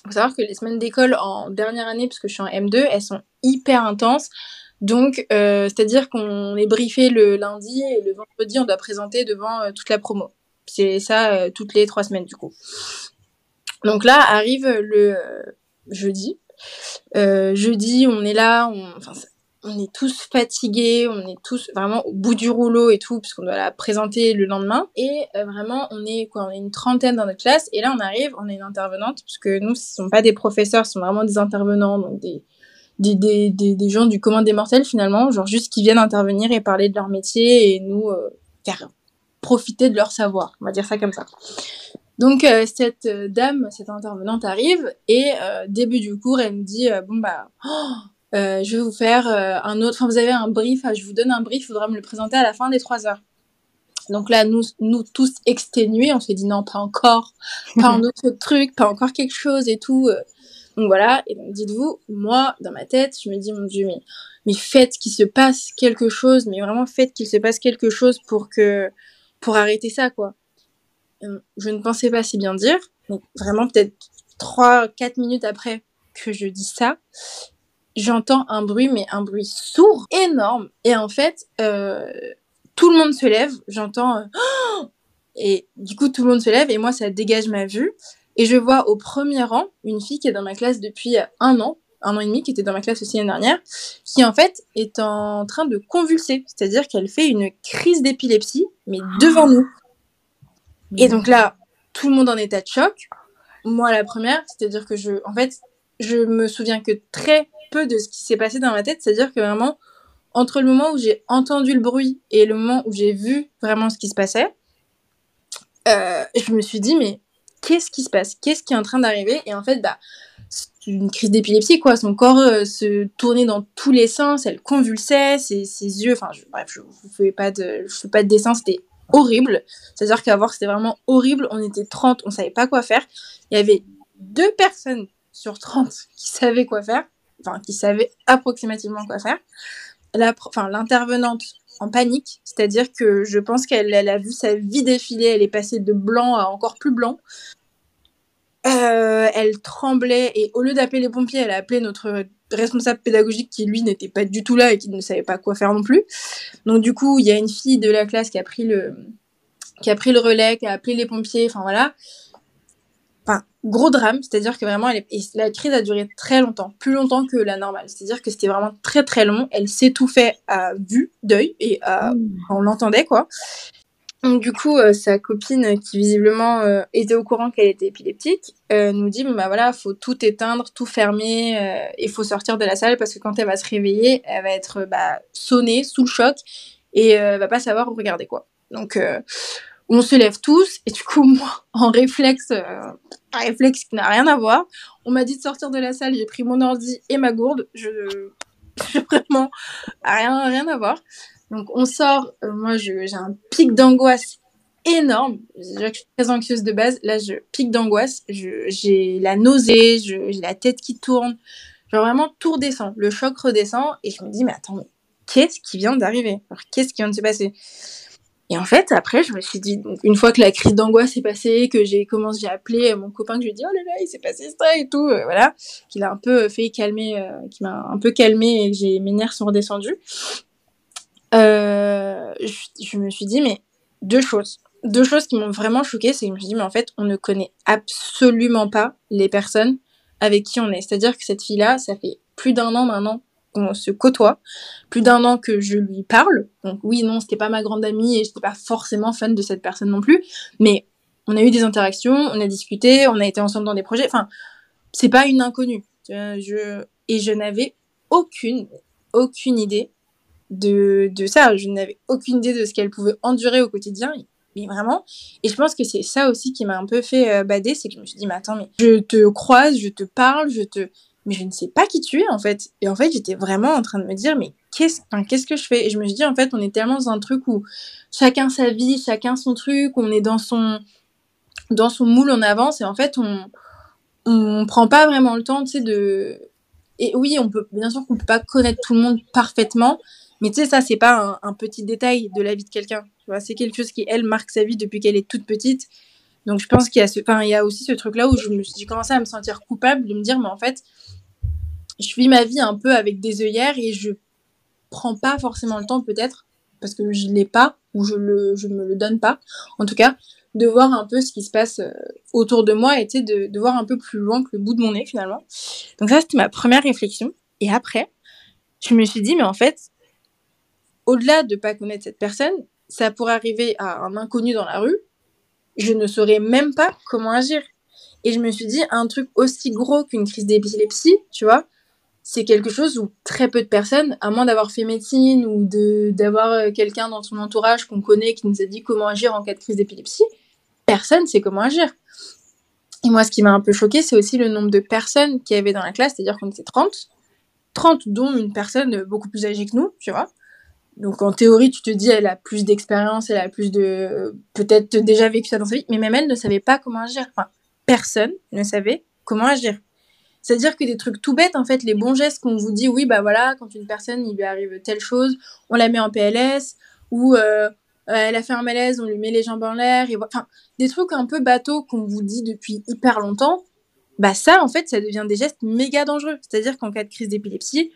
faut savoir que les semaines d'école en dernière année, parce que je suis en M2, elles sont hyper intenses. Donc, euh, c'est-à-dire qu'on est briefé le lundi et le vendredi, on doit présenter devant toute la promo. C'est ça toutes les trois semaines, du coup. Donc là, arrive le jeudi. Jeudi, on est là, on, on est tous fatigués, on est tous vraiment au bout du rouleau et tout, puisqu'on doit la présenter le lendemain. Et euh, vraiment, on est quoi On est une trentaine dans notre classe. Et là, on arrive, on est une intervenante, parce que nous, ce sont pas des professeurs, ce sont vraiment des intervenants, donc des des, gens du commun des mortels finalement, genre juste qui viennent intervenir et parler de leur métier et nous euh, faire profiter de leur savoir, on va dire ça comme ça. Donc euh, cette dame, cette intervenante arrive et début du cours, elle me dit bon bah oh, euh, je vais vous faire euh, un autre, enfin vous avez un brief, euh, je vous donne un brief, il faudra me le présenter à la fin des trois heures. Donc là, nous, nous tous exténués, on s'est dit non, pas encore, pas un autre truc, pas encore quelque chose et tout. Donc voilà, et donc dites-vous, moi, dans ma tête, je me dis, mon Dieu, mais, mais faites qu'il se passe quelque chose, mais vraiment faites qu'il se passe quelque chose pour que, pour arrêter ça, quoi. Je ne pensais pas si bien dire, donc vraiment peut-être trois, quatre minutes après que je dis ça, j'entends un bruit, mais un bruit sourd, énorme, et en fait, euh, tout le monde se lève, j'entends, euh, et du coup, tout le monde se lève, et moi, ça dégage ma vue, et je vois au premier rang une fille qui est dans ma classe depuis un an, un an et demi, qui était dans ma classe aussi l'année dernière, qui en fait est en train de convulser. C'est-à-dire qu'elle fait une crise d'épilepsie, mais devant nous. Et donc là, tout le monde en état de choc. Moi, la première, c'est-à-dire que je, en fait, je me souviens que très peu de ce qui s'est passé dans ma tête. C'est-à-dire que vraiment, entre le moment où j'ai entendu le bruit et le moment où j'ai vu vraiment ce qui se passait, euh, je me suis dit, mais qu'est-ce qui se passe? Qu'est-ce qui est en train d'arriver? Et en fait, bah, c'est une crise d'épilepsie, quoi. Son corps euh, se tournait dans tous les sens, elle convulsait, ses, yeux, enfin, bref, je vous fais pas de, je dessin, c'était horrible. C'est-à-dire qu'à voir, c'était vraiment horrible. On était 30, on savait pas quoi faire. Il y avait deux personnes sur 30 qui savaient quoi faire, enfin, qui savaient approximativement quoi faire. L'intervenante en panique, c'est-à-dire que je pense qu'elle elle a vu sa vie défiler, elle est passée de blanc à encore plus blanc. Euh, elle tremblait et au lieu d'appeler les pompiers, elle a appelé notre responsable pédagogique qui lui n'était pas du tout là et qui ne savait pas quoi faire non plus. Donc du coup, il y a une fille de la classe qui a pris le qui a pris le relais, qui a appelé les pompiers, enfin voilà. Gros drame, c'est-à-dire que vraiment elle est... et la crise a duré très longtemps, plus longtemps que la normale. C'est-à-dire que c'était vraiment très très long, elle s'étouffait à vue d'œil et à... on l'entendait quoi. Donc du coup, euh, sa copine, qui visiblement euh, était au courant qu'elle était épileptique, euh, nous dit, bah voilà, faut tout éteindre, tout fermer, et faut sortir de la salle parce que quand elle va se réveiller, elle va être bah, sonnée, sous le choc, et elle va pas savoir où regarder quoi. Donc on se lève tous, et du coup, moi, en réflexe, réflexe qui n'a rien à voir, on m'a dit de sortir de la salle, j'ai pris mon ordi et ma gourde, je... vraiment, rien, rien à voir. Donc on sort, euh, moi j'ai un pic d'angoisse énorme. Je suis très anxieuse de base, là je pic d'angoisse, j'ai la nausée, j'ai la tête qui tourne. Genre vraiment tout redescend, le choc redescend. Et je me dis mais attends, qu'est-ce qui vient d'arriver? Qu'est-ce qui vient de se passer? Et en fait après je me suis dit, une fois que la crise d'angoisse est passée, que j'ai commencé, j'ai appelé mon copain, que je lui ai dit oh là là il s'est passé ça et tout, euh, voilà, qu'il a un peu fait calmer, euh, m'a un peu calmé et que mes nerfs sont redescendus euh, je, me suis dit, mais deux choses. Deux choses qui m'ont vraiment choquée, c'est que je me suis dit, mais en fait, on ne connaît absolument pas les personnes avec qui on est. C'est-à-dire que cette fille-là, ça fait plus d'un an maintenant qu'on se côtoie, plus d'un an que je lui parle. Donc oui, non, c'était pas ma grande amie et j'étais pas forcément fan de cette personne non plus, mais on a eu des interactions, on a discuté, on a été ensemble dans des projets. Enfin, c'est pas une inconnue. Je, et je n'avais aucune, aucune idée de, de ça. Je n'avais aucune idée de ce qu'elle pouvait endurer au quotidien. mais vraiment. Et je pense que c'est ça aussi qui m'a un peu fait euh, bader, c'est que je me suis dit, mais attends, mais je te croise, je te parle, je te, mais je ne sais pas qui tu es en fait. Et en fait, j'étais vraiment en train de me dire, mais qu'est-ce, qu'est-ce que je fais? Et je me suis dit, en fait, on est tellement dans un truc où chacun sa vie, chacun son truc, on est dans son, dans son moule, on avance, et en fait, on, on prend pas vraiment le temps, tu sais, de, et oui, on peut, bien sûr qu'on peut pas connaître tout le monde parfaitement, mais tu sais, ça, c'est pas un, un, petit détail de la vie de quelqu'un. Tu vois, c'est quelque chose qui, elle, marque sa vie depuis qu'elle est toute petite. Donc, je pense qu'il y a ce, il y a aussi ce truc-là où je me suis commencé à me sentir coupable de me dire, mais en fait, je vis ma vie un peu avec des œillères et je prends pas forcément le temps, peut-être, parce que je l'ai pas, ou je le, je me le donne pas. En tout cas, de voir un peu ce qui se passe euh, autour de moi et de, de voir un peu plus loin que le bout de mon nez finalement. Donc ça, c'était ma première réflexion. Et après, je me suis dit, mais en fait, au-delà de pas connaître cette personne, ça pourrait arriver à un inconnu dans la rue, je ne saurais même pas comment agir. Et je me suis dit, un truc aussi gros qu'une crise d'épilepsie, tu vois, c'est quelque chose où très peu de personnes, à moins d'avoir fait médecine ou d'avoir euh, quelqu'un dans son entourage qu'on connaît qui nous a dit comment agir en cas de crise d'épilepsie, personne sait comment agir. Et moi, ce qui m'a un peu choqué, c'est aussi le nombre de personnes qu'il y avait dans la classe, c'est-à-dire qu'on était 30, 30 dont une personne beaucoup plus âgée que nous, tu vois. Donc en théorie, tu te dis, elle a plus d'expérience, elle a plus de... peut-être déjà vécu ça dans sa vie, mais même elle ne savait pas comment agir. Enfin, personne ne savait comment agir. C'est-à-dire que des trucs tout bêtes, en fait, les bons gestes qu'on vous dit, oui, bah voilà, quand une personne, il lui arrive telle chose, on la met en PLS, ou euh, elle a fait un malaise, on lui met les jambes en l'air, enfin, des trucs un peu bateaux qu'on vous dit depuis hyper longtemps, bah ça, en fait, ça devient des gestes méga dangereux. C'est-à-dire qu'en cas de crise d'épilepsie,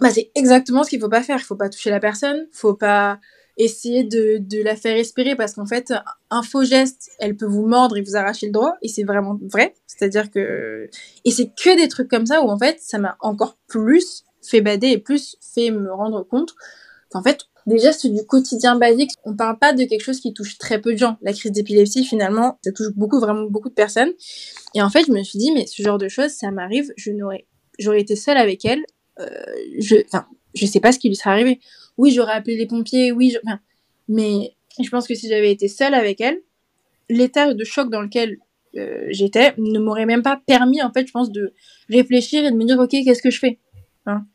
bah, c'est exactement ce qu'il faut pas faire. Il faut pas toucher la personne, faut pas essayer de, de la faire respirer parce qu'en fait, un faux geste, elle peut vous mordre et vous arracher le droit et c'est vraiment vrai. C'est-à-dire que, et c'est que des trucs comme ça où en fait, ça m'a encore plus fait bader et plus fait me rendre compte qu'en fait, des gestes du quotidien basique, on parle pas de quelque chose qui touche très peu de gens. La crise d'épilepsie, finalement, ça touche beaucoup, vraiment beaucoup de personnes. Et en fait, je me suis dit, mais ce genre de choses, ça m'arrive, je n'aurais, j'aurais été seule avec elle, euh, je, enfin, je sais pas ce qui lui serait arrivé. Oui, j'aurais appelé les pompiers, oui, mais je pense que si j'avais été seule avec elle, l'état de choc dans lequel euh, j'étais ne m'aurait même pas permis, en fait, je pense, de réfléchir et de me dire, ok, qu'est-ce que je fais hein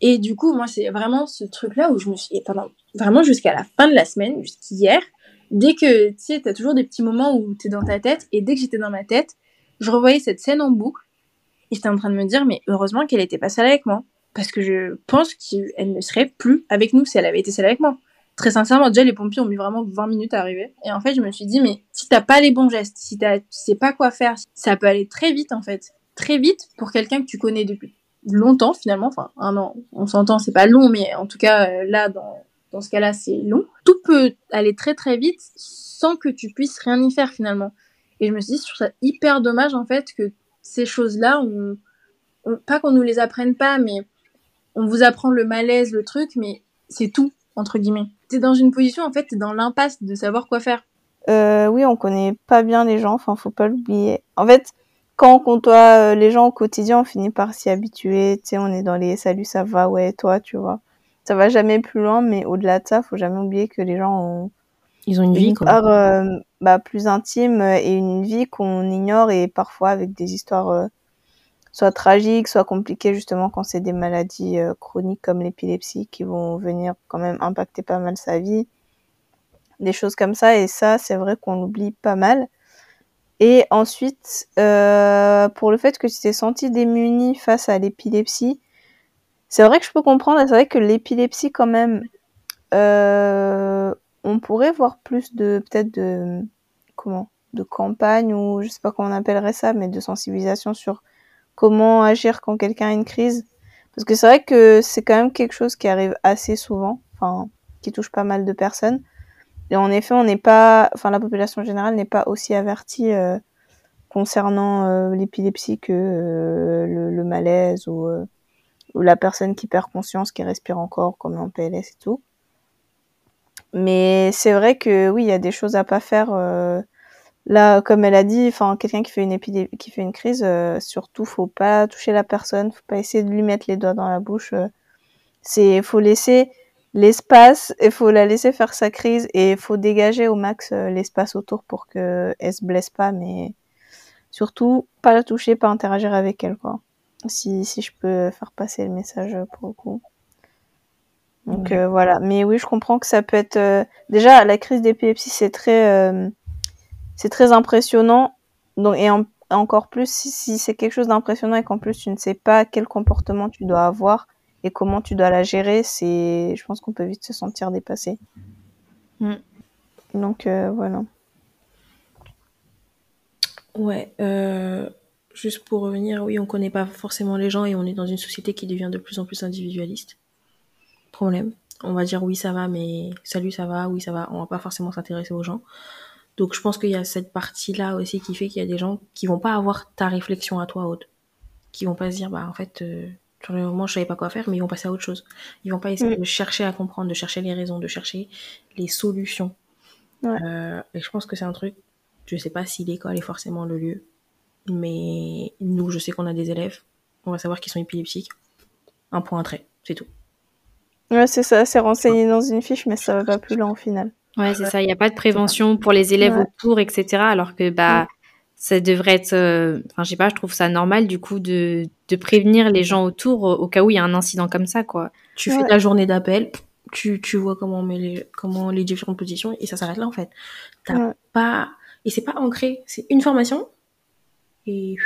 Et du coup, moi, c'est vraiment ce truc-là où je me suis, pendant vraiment jusqu'à la fin de la semaine, jusqu'hier, dès que, tu sais, t'as toujours des petits moments où t'es dans ta tête, et dès que j'étais dans ma tête, je revoyais cette scène en boucle, et j'étais en train de me dire, mais heureusement qu'elle était pas seule avec moi. Parce que je pense qu'elle ne serait plus avec nous si elle avait été seule avec moi. Très sincèrement, déjà, les pompiers ont mis vraiment 20 minutes à arriver. Et en fait, je me suis dit, mais si t'as pas les bons gestes, si tu sais pas quoi faire, ça peut aller très vite, en fait. Très vite pour quelqu'un que tu connais depuis longtemps, finalement. Enfin, un an, on s'entend, c'est pas long, mais en tout cas, euh, là, dans, dans ce cas-là, c'est long. Tout peut aller très très vite sans que tu puisses rien y faire, finalement. Et je me suis dit, je trouve ça hyper dommage, en fait, que ces choses-là, on, on, pas qu'on nous les apprenne pas, mais on vous apprend le malaise, le truc, mais c'est tout, entre guillemets. T'es dans une position, en fait, t'es dans l'impasse de savoir quoi faire. Euh, oui, on connaît pas bien les gens, enfin, faut pas l'oublier. En fait, quand on côtoie euh, les gens au quotidien, on finit par s'y habituer. Tu sais, on est dans les salut, ça va, ouais, toi, tu vois. Ça va jamais plus loin, mais au-delà de ça, faut jamais oublier que les gens ont. Ils ont une vie, quoi. part euh, bah, plus intime et une vie qu'on ignore et parfois avec des histoires euh, soit tragiques, soit compliquées justement quand c'est des maladies euh, chroniques comme l'épilepsie qui vont venir quand même impacter pas mal sa vie. Des choses comme ça et ça c'est vrai qu'on l'oublie pas mal. Et ensuite, euh, pour le fait que tu t'es senti démuni face à l'épilepsie, c'est vrai que je peux comprendre, c'est vrai que l'épilepsie quand même, euh, on pourrait voir plus de peut-être de comment de campagne ou je sais pas comment on appellerait ça, mais de sensibilisation sur comment agir quand quelqu'un a une crise. Parce que c'est vrai que c'est quand même quelque chose qui arrive assez souvent, enfin qui touche pas mal de personnes. Et en effet, on n'est pas, enfin la population générale n'est pas aussi avertie euh, concernant euh, l'épilepsie que euh, le, le, malaise ou, euh, ou la personne qui perd conscience, qui respire encore comme en PLS et tout. Mais c'est vrai que oui, il y a des choses à pas faire. Là, comme elle a dit, enfin, quelqu'un qui fait une épidémie, qui fait une crise, euh, surtout, faut pas toucher la personne, faut pas essayer de lui mettre les doigts dans la bouche. Euh, c'est, faut laisser l'espace, il faut la laisser faire sa crise et il faut dégager au max euh, l'espace autour pour que elle se blesse pas, mais surtout pas la toucher, pas interagir avec elle, quoi. Si, si je peux faire passer le message euh, pour le coup. Donc euh, voilà. Mais oui, je comprends que ça peut être euh, déjà la crise d'épilepsie, c'est très, euh, c'est très impressionnant. Donc et en- encore plus si, si c'est quelque chose d'impressionnant et qu'en plus tu ne sais pas quel comportement tu dois avoir et comment tu dois la gérer, c'est, je pense qu'on peut vite se sentir dépassé. Mm. Donc euh, voilà. Ouais, euh, juste pour revenir, oui, on connaît pas forcément les gens et on est dans une société qui devient de plus en plus individualiste. Problème. On va dire oui, ça va, mais salut, ça va, oui, ça va. On va pas forcément s'intéresser aux gens. Donc je pense qu'il y a cette partie-là aussi qui fait qu'il y a des gens qui vont pas avoir ta réflexion à toi, Aude. Qui vont pas se dire, bah en fait, euh, sur le moment, je savais pas quoi faire, mais ils vont passer à autre chose. Ils vont pas essayer Mm. de chercher à comprendre, de chercher les raisons, de chercher les solutions. Ouais. Euh, et je pense que c'est un truc, je sais pas si l'école est forcément le lieu, mais nous, je sais qu'on a des élèves, on va savoir qu'ils sont épileptiques. Un point, un trait, c'est tout. Ouais, c'est ça, c'est renseigné dans une fiche, mais ça va pas plus loin au final. Ouais, c'est ça. Il n'y a pas de prévention pour les élèves Ouais. autour, etc. Alors que bah, ça devrait être. euh, Enfin, je sais pas. Je trouve ça normal du coup de, de prévenir les gens autour au, au cas où il y a un incident comme ça, quoi. Tu Ouais. fais ta journée d'appel, tu, tu vois comment on met les, comment les différentes positions, et ça s'arrête là, en fait. T'as Ouais. pas, et c'est pas ancré, c'est une formation, et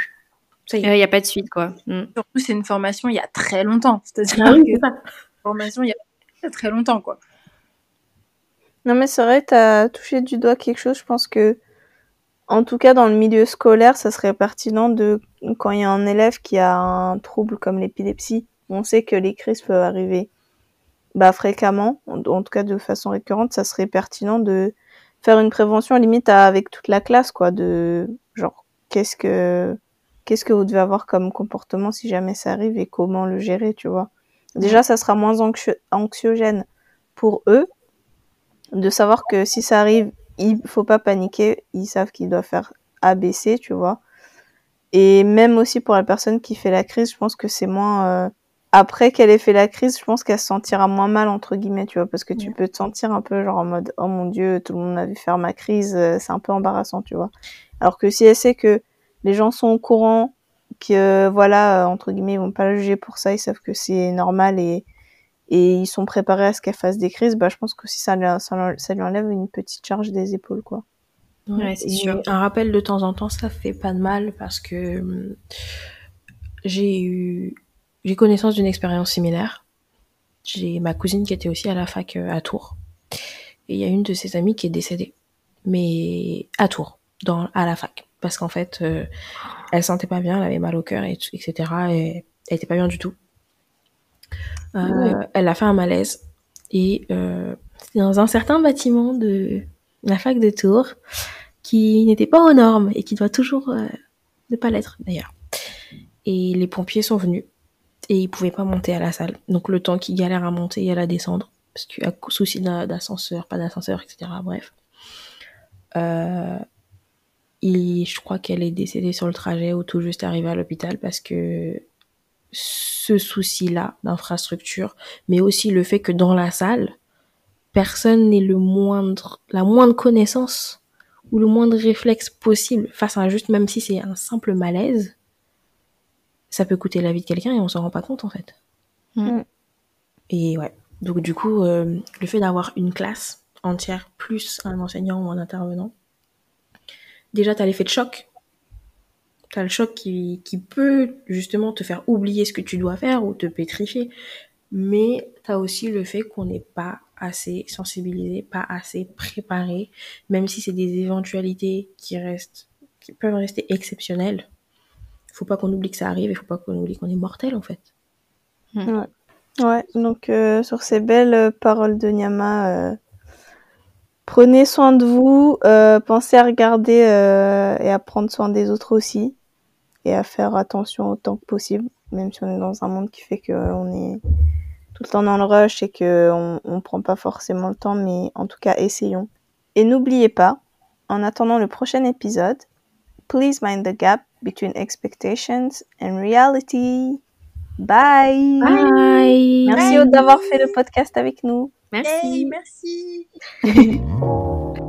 ça y Il n'y a pas de suite, quoi. Mm. Surtout, c'est une formation il y a très longtemps. C'est-à-dire Ah oui, que formation il y a très longtemps, quoi. Non, mais c'est vrai, t'as touché du doigt quelque chose. Je pense que, en tout cas, dans le milieu scolaire, ça serait pertinent de, quand il y a un élève qui a un trouble comme l'épilepsie, on sait que les crises peuvent arriver, bah, fréquemment, en, en tout cas de façon récurrente, ça serait pertinent de faire une prévention limite à- avec toute la classe, quoi, de, genre, qu'est-ce que, qu'est-ce que vous devez avoir comme comportement si jamais ça arrive et comment le gérer, tu vois. Déjà, ça sera moins anxio- anxiogène pour eux de savoir que si ça arrive, il faut pas paniquer, ils savent qu'ils doivent faire ABC, tu vois. Et même aussi pour la personne qui fait la crise, je pense que c'est moins euh, après qu'elle ait fait la crise, je pense qu'elle se sentira moins mal entre guillemets, tu vois, parce que tu peux te sentir un peu genre en mode oh mon dieu, tout le monde m'a vu faire ma crise, euh, c'est un peu embarrassant, tu vois. Alors que si elle sait que les gens sont au courant, que voilà, euh, entre guillemets, ils vont pas la juger pour ça, ils savent que c'est normal et et ils sont préparés à ce qu'elle fasse des crises, bah, je pense que si ça, lui- ça, lui- ça lui enlève une petite charge des épaules, quoi. Ouais, c'est Et sûr. Un rappel de temps en temps, ça fait pas de mal parce que hum, j'ai eu j'ai connaissance d'une expérience similaire. J'ai ma cousine qui était aussi à la fac euh, à Tours. Et il y a une de ses amies qui est décédée. Mais à Tours, dans, à la fac. Parce qu'en fait, euh, elle sentait pas bien, elle avait mal au cœur, et, etc. Et elle était pas bien du tout. Euh, Elle a fait un malaise. Et euh, c'était dans un certain bâtiment de la fac de Tours qui n'était pas aux normes et qui doit toujours euh, ne pas l'être d'ailleurs. Et les pompiers sont venus et ils pouvaient pas monter à la salle. Donc le temps qu'ils galèrent à monter et à la descendre, parce qu'il y a souci d'a- d'ascenseur, pas d'ascenseur, etc. Bref. Euh, et je crois qu'elle est décédée sur le trajet ou tout juste arrivée à l'hôpital parce que ce souci-là d'infrastructure, mais aussi le fait que dans la salle, personne n'ait le moindre, la moindre connaissance ou le moindre réflexe possible face à un juste, même si c'est un simple malaise, ça peut coûter la vie de quelqu'un et on s'en rend pas compte en fait. Mm. Et ouais. Donc du coup, euh, le fait d'avoir une classe entière plus un enseignant ou un intervenant, déjà t'as l'effet de choc. T'as le choc qui, qui peut justement te faire oublier ce que tu dois faire ou te pétrifier. Mais t'as aussi le fait qu'on n'est pas assez sensibilisé, pas assez préparé, même si c'est des éventualités qui restent, qui peuvent rester exceptionnelles. Faut pas qu'on oublie que ça arrive et faut pas qu'on oublie qu'on est mortel en fait. Ouais, donc euh, sur ces belles euh, paroles de Nyama, euh, prenez soin de vous, euh, pensez à regarder euh, et à prendre soin des autres aussi, et à faire attention autant que possible, même si on est dans un monde qui fait qu'on est tout le temps dans le rush et qu'on on prend pas forcément le temps, mais en tout cas essayons. Et n'oubliez pas, en attendant le prochain épisode, please mind the gap between expectations and reality. Bye. Bye. Merci d'avoir fait le podcast avec nous. Merci. Hey, merci.